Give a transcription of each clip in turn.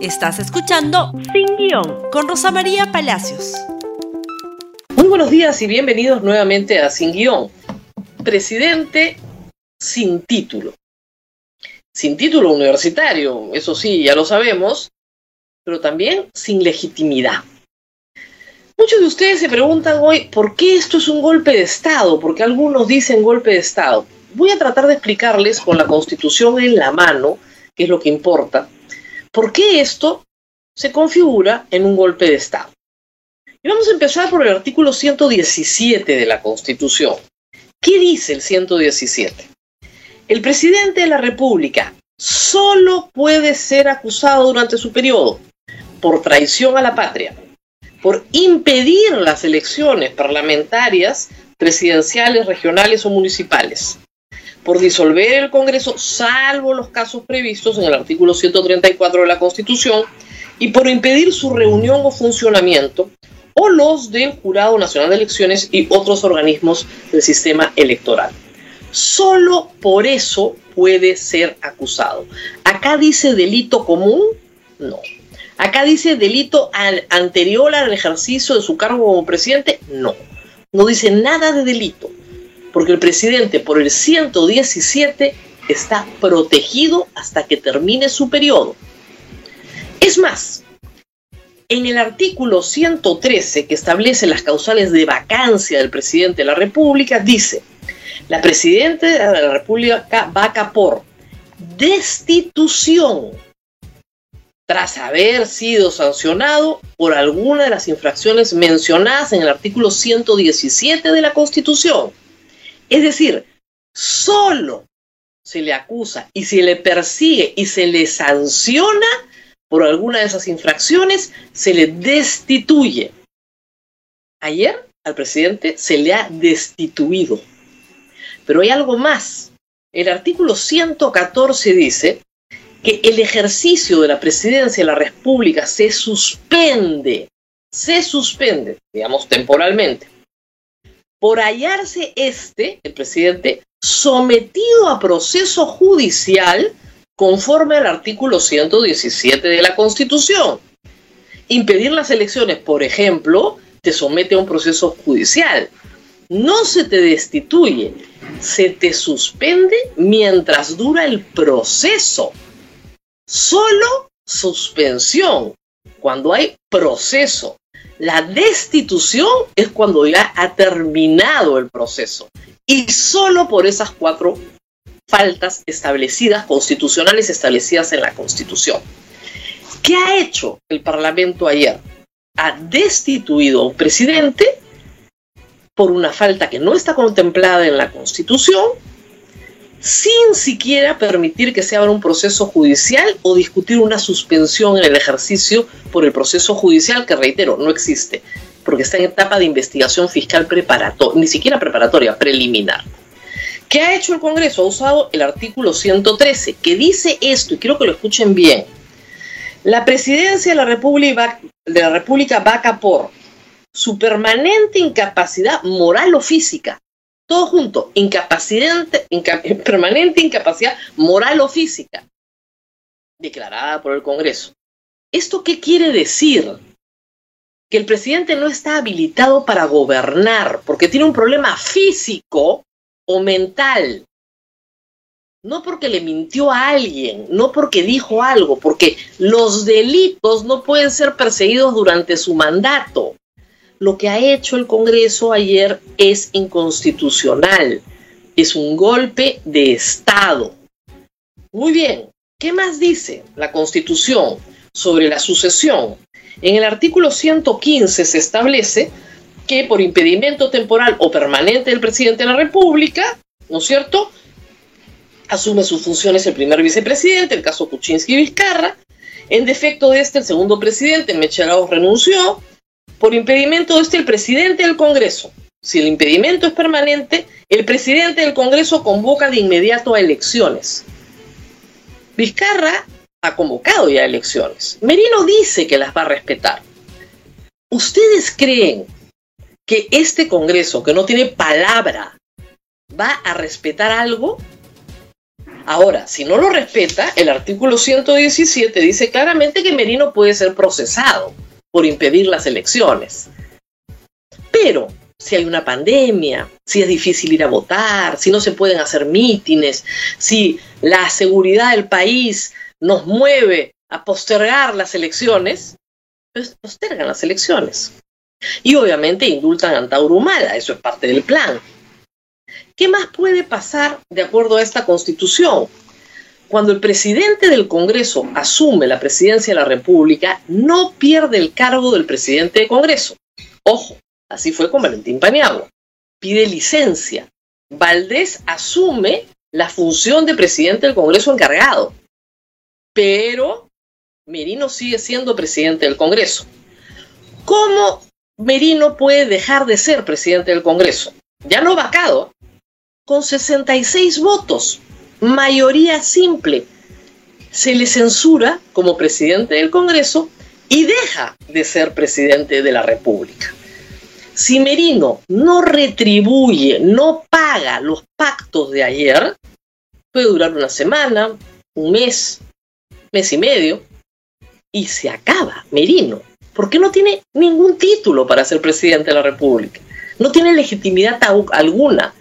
Estás escuchando Sin Guión con Rosa María Palacios. Muy buenos días y bienvenidos nuevamente a Sin Guión. Presidente sin título. Sin título universitario, eso sí, ya lo sabemos, pero también sin legitimidad. Muchos de ustedes se preguntan hoy por qué esto es un golpe de Estado, porque algunos dicen golpe de Estado. Voy a tratar de explicarles con la Constitución en la mano, que es lo que importa, ¿Por qué esto se configura en un golpe de Estado? Y vamos a empezar por el artículo 117 de la Constitución. ¿Qué dice el 117? El presidente de la República solo puede ser acusado durante su periodo por traición a la patria, por impedir las elecciones parlamentarias, presidenciales, regionales o municipales, por disolver el Congreso, salvo los casos previstos en el artículo 134 de la Constitución, y por impedir su reunión o funcionamiento, o los del Jurado Nacional de Elecciones y otros organismos del sistema electoral. Solo por eso puede ser acusado. Acá dice delito común, no. Acá dice delito anterior al ejercicio de su cargo como presidente, no. No dice nada de delito porque el presidente por el 117 está protegido hasta que termine su periodo. Es más, en el artículo 113 que establece las causales de vacancia del presidente de la República, dice, la presidenta de la República vaca por destitución tras haber sido sancionado por alguna de las infracciones mencionadas en el artículo 117 de la Constitución. Es decir, solo se le acusa y se le persigue y se le sanciona por alguna de esas infracciones, se le destituye. Ayer al presidente se le ha destituido. Pero hay algo más. El artículo 114 dice que el ejercicio de la presidencia de la República se suspende, se suspende, digamos temporalmente, por hallarse este, el presidente, sometido a proceso judicial conforme al artículo 117 de la Constitución. Impedir las elecciones, por ejemplo, te somete a un proceso judicial. No se te destituye, se te suspende mientras dura el proceso. Solo suspensión cuando hay proceso. La destitución es cuando ya ha terminado el proceso. Y solo por esas cuatro faltas establecidas, constitucionales establecidas en la Constitución. ¿Qué ha hecho el Parlamento ayer? Ha destituido a un presidente por una falta que no está contemplada en la Constitución sin siquiera permitir que se abra un proceso judicial o discutir una suspensión en el ejercicio por el proceso judicial, que reitero, no existe, porque está en etapa de investigación fiscal preparatoria, ni siquiera preparatoria, preliminar. ¿Qué ha hecho el Congreso? Ha usado el artículo 113, que dice esto, y quiero que lo escuchen bien. La presidencia de la República, de la República vaca por su permanente incapacidad moral o física todo junto, incapacidad, permanente incapacidad moral o física, declarada por el Congreso. ¿Esto qué quiere decir? Que el presidente no está habilitado para gobernar porque tiene un problema físico o mental. No porque le mintió a alguien, no porque dijo algo, porque los delitos no pueden ser perseguidos durante su mandato lo que ha hecho el Congreso ayer es inconstitucional. Es un golpe de Estado. Muy bien, ¿qué más dice la Constitución sobre la sucesión? En el artículo 115 se establece que por impedimento temporal o permanente del presidente de la República, ¿no es cierto? Asume sus funciones el primer vicepresidente, el caso Kuczynski-Vizcarra. En defecto de este, el segundo presidente, Mecharao, renunció por impedimento este el presidente del Congreso. Si el impedimento es permanente, el presidente del Congreso convoca de inmediato a elecciones. Vizcarra ha convocado ya elecciones. Merino dice que las va a respetar. ¿Ustedes creen que este Congreso, que no tiene palabra, va a respetar algo? Ahora, si no lo respeta, el artículo 117 dice claramente que Merino puede ser procesado por impedir las elecciones. Pero si hay una pandemia, si es difícil ir a votar, si no se pueden hacer mítines, si la seguridad del país nos mueve a postergar las elecciones, pues postergan las elecciones. Y obviamente indultan a Antauro Humala, eso es parte del plan. ¿Qué más puede pasar de acuerdo a esta constitución? Cuando el presidente del Congreso asume la presidencia de la República, no pierde el cargo del presidente del Congreso. Ojo, así fue con Valentín Paniagua. Pide licencia. Valdés asume la función de presidente del Congreso encargado. Pero Merino sigue siendo presidente del Congreso. ¿Cómo Merino puede dejar de ser presidente del Congreso? Ya no vacado, con 66 votos, mayoría simple. Se le censura como presidente del Congreso y deja de ser presidente de la República. Si Merino no retribuye, no paga los pactos de ayer, puede durar una semana, un mes, mes y medio, y se acaba Merino, porque no tiene ningún título para ser presidente de la República. No tiene legitimidad alguna.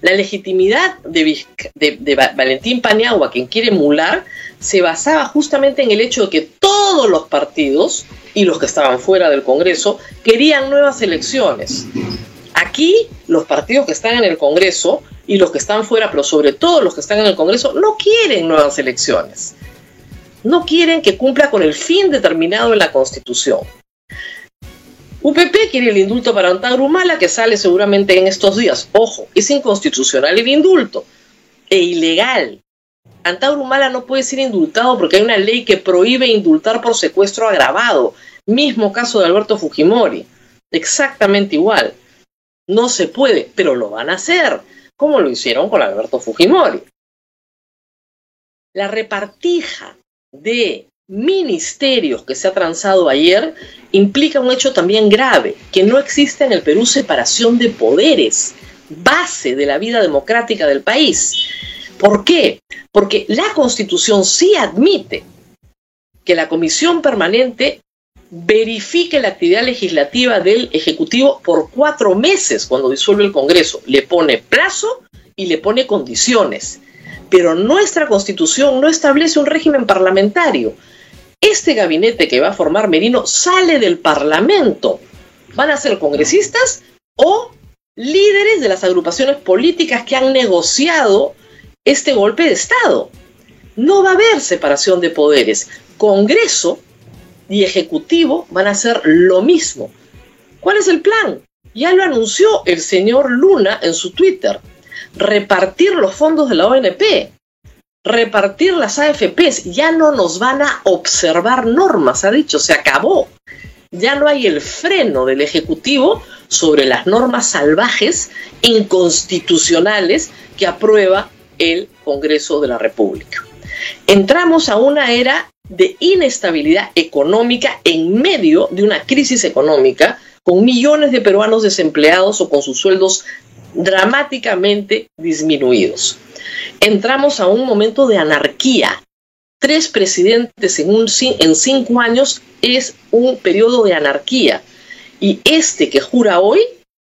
La legitimidad de, Valentín Paniagua, quien quiere emular, se basaba justamente en el hecho de que todos los partidos y los que estaban fuera del Congreso querían nuevas elecciones. Aquí los partidos que están en el Congreso y los que están fuera, pero sobre todo los que están en el Congreso, no quieren nuevas elecciones. No quieren que cumpla con el fin determinado en la Constitución. UPP quiere el indulto para Antauro Humala, que sale seguramente en estos días. Ojo, es inconstitucional el indulto e ilegal. Antauro Humala no puede ser indultado porque hay una ley que prohíbe indultar por secuestro agravado. Mismo caso de Alberto Fujimori. Exactamente igual. No se puede, pero lo van a hacer, como lo hicieron con Alberto Fujimori. La repartija de ministerios que se ha transado ayer implica un hecho también grave, que no existe en el Perú separación de poderes, base de la vida democrática del país. ¿Por qué? Porque la Constitución sí admite que la Comisión Permanente verifique la actividad legislativa del Ejecutivo por cuatro meses cuando disuelve el Congreso. Le pone plazo y le pone condiciones. Pero nuestra Constitución no establece un régimen parlamentario este gabinete que va a formar Merino sale del Parlamento. Van a ser congresistas o líderes de las agrupaciones políticas que han negociado este golpe de Estado. No va a haber separación de poderes. Congreso y Ejecutivo van a hacer lo mismo. ¿Cuál es el plan? Ya lo anunció el señor Luna en su Twitter. Repartir los fondos de la ONP repartir las AFPs, ya no nos van a observar normas, ha dicho, se acabó. Ya no hay el freno del Ejecutivo sobre las normas salvajes, inconstitucionales que aprueba el Congreso de la República. Entramos a una era de inestabilidad económica en medio de una crisis económica con millones de peruanos desempleados o con sus sueldos dramáticamente disminuidos entramos a un momento de anarquía. Tres presidentes en, cinco años es un periodo de anarquía. Y este que jura hoy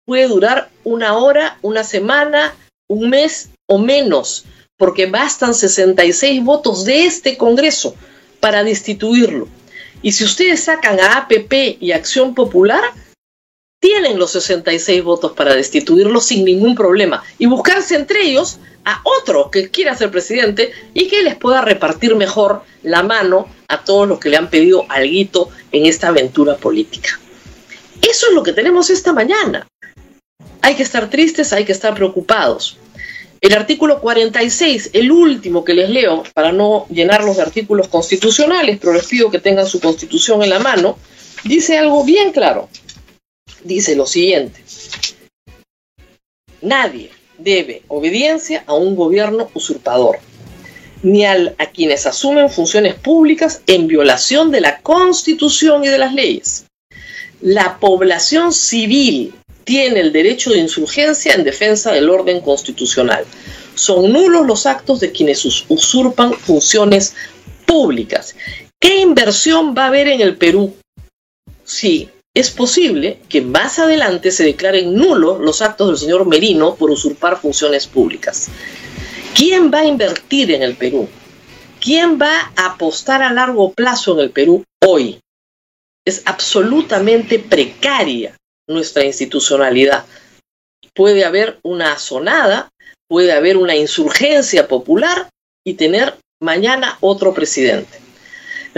puede durar una hora, una semana, un mes o menos, porque bastan 66 votos de este Congreso para destituirlo. Y si ustedes sacan a APP y Acción Popular, tienen los 66 votos para destituirlo sin ningún problema y buscarse entre ellos a otro que quiera ser presidente y que les pueda repartir mejor la mano a todos los que le han pedido algo en esta aventura política. Eso es lo que tenemos esta mañana. Hay que estar tristes, hay que estar preocupados. El artículo 46, el último que les leo, para no llenarlos de artículos constitucionales, pero les pido que tengan su constitución en la mano, dice algo bien claro. Dice lo siguiente. Nadie debe obediencia a un gobierno usurpador, ni a quienes asumen funciones públicas en violación de la Constitución y de las leyes. La población civil tiene el derecho de insurgencia en defensa del orden constitucional. son nulos los actos de quienes usurpan funciones públicas. ¿Qué inversión va a haber en el Perú si es posible que más adelante se declaren nulos los actos del señor Merino por usurpar funciones públicas? ¿Quién va a invertir en el Perú? ¿Quién va a apostar a largo plazo en el Perú hoy? Es absolutamente precaria nuestra institucionalidad. Puede haber una sonada, puede haber una insurgencia popular y tener mañana otro presidente.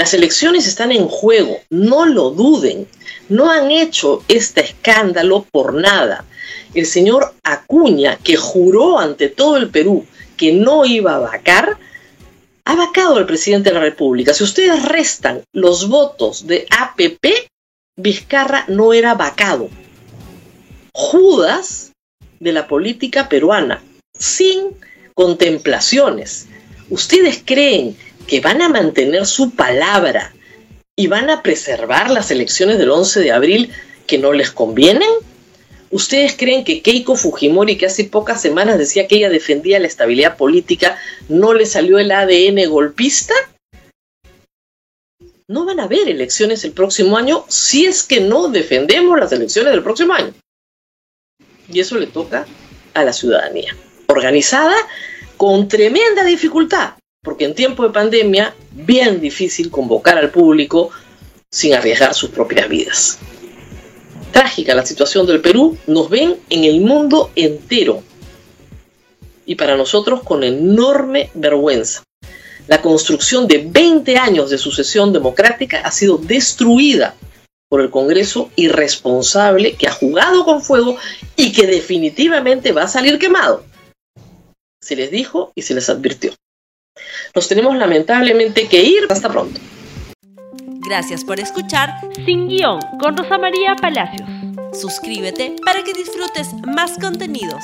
Las elecciones están en juego, no lo duden. No han hecho este escándalo por nada. El señor Acuña, que juró ante todo el Perú que no iba a vacar, ha vacado al presidente de la República. Si ustedes restan los votos de APP, Vizcarra no era vacado. Judas de la política peruana, sin contemplaciones. ¿Ustedes creen que van a mantener su palabra y van a preservar las elecciones del 11 de abril que no les convienen? ¿Ustedes creen que Keiko Fujimori, que hace pocas semanas decía que ella defendía la estabilidad política, no le salió el ADN golpista? No van a haber elecciones el próximo año si es que no defendemos las elecciones del próximo año. Y eso le toca a la ciudadanía, organizada con tremenda dificultad, porque en tiempo de pandemia, bien difícil convocar al público sin arriesgar sus propias vidas trágica la situación del Perú, nos ven en el mundo entero. Y para nosotros con enorme vergüenza. La construcción de 20 años de sucesión democrática ha sido destruida por el Congreso irresponsable que ha jugado con fuego y que definitivamente va a salir quemado. Se les dijo y se les advirtió. Nos tenemos lamentablemente que ir. Hasta pronto. Gracias por escuchar Sin Guión con Rosa María Palacios. Suscríbete para que disfrutes más contenidos.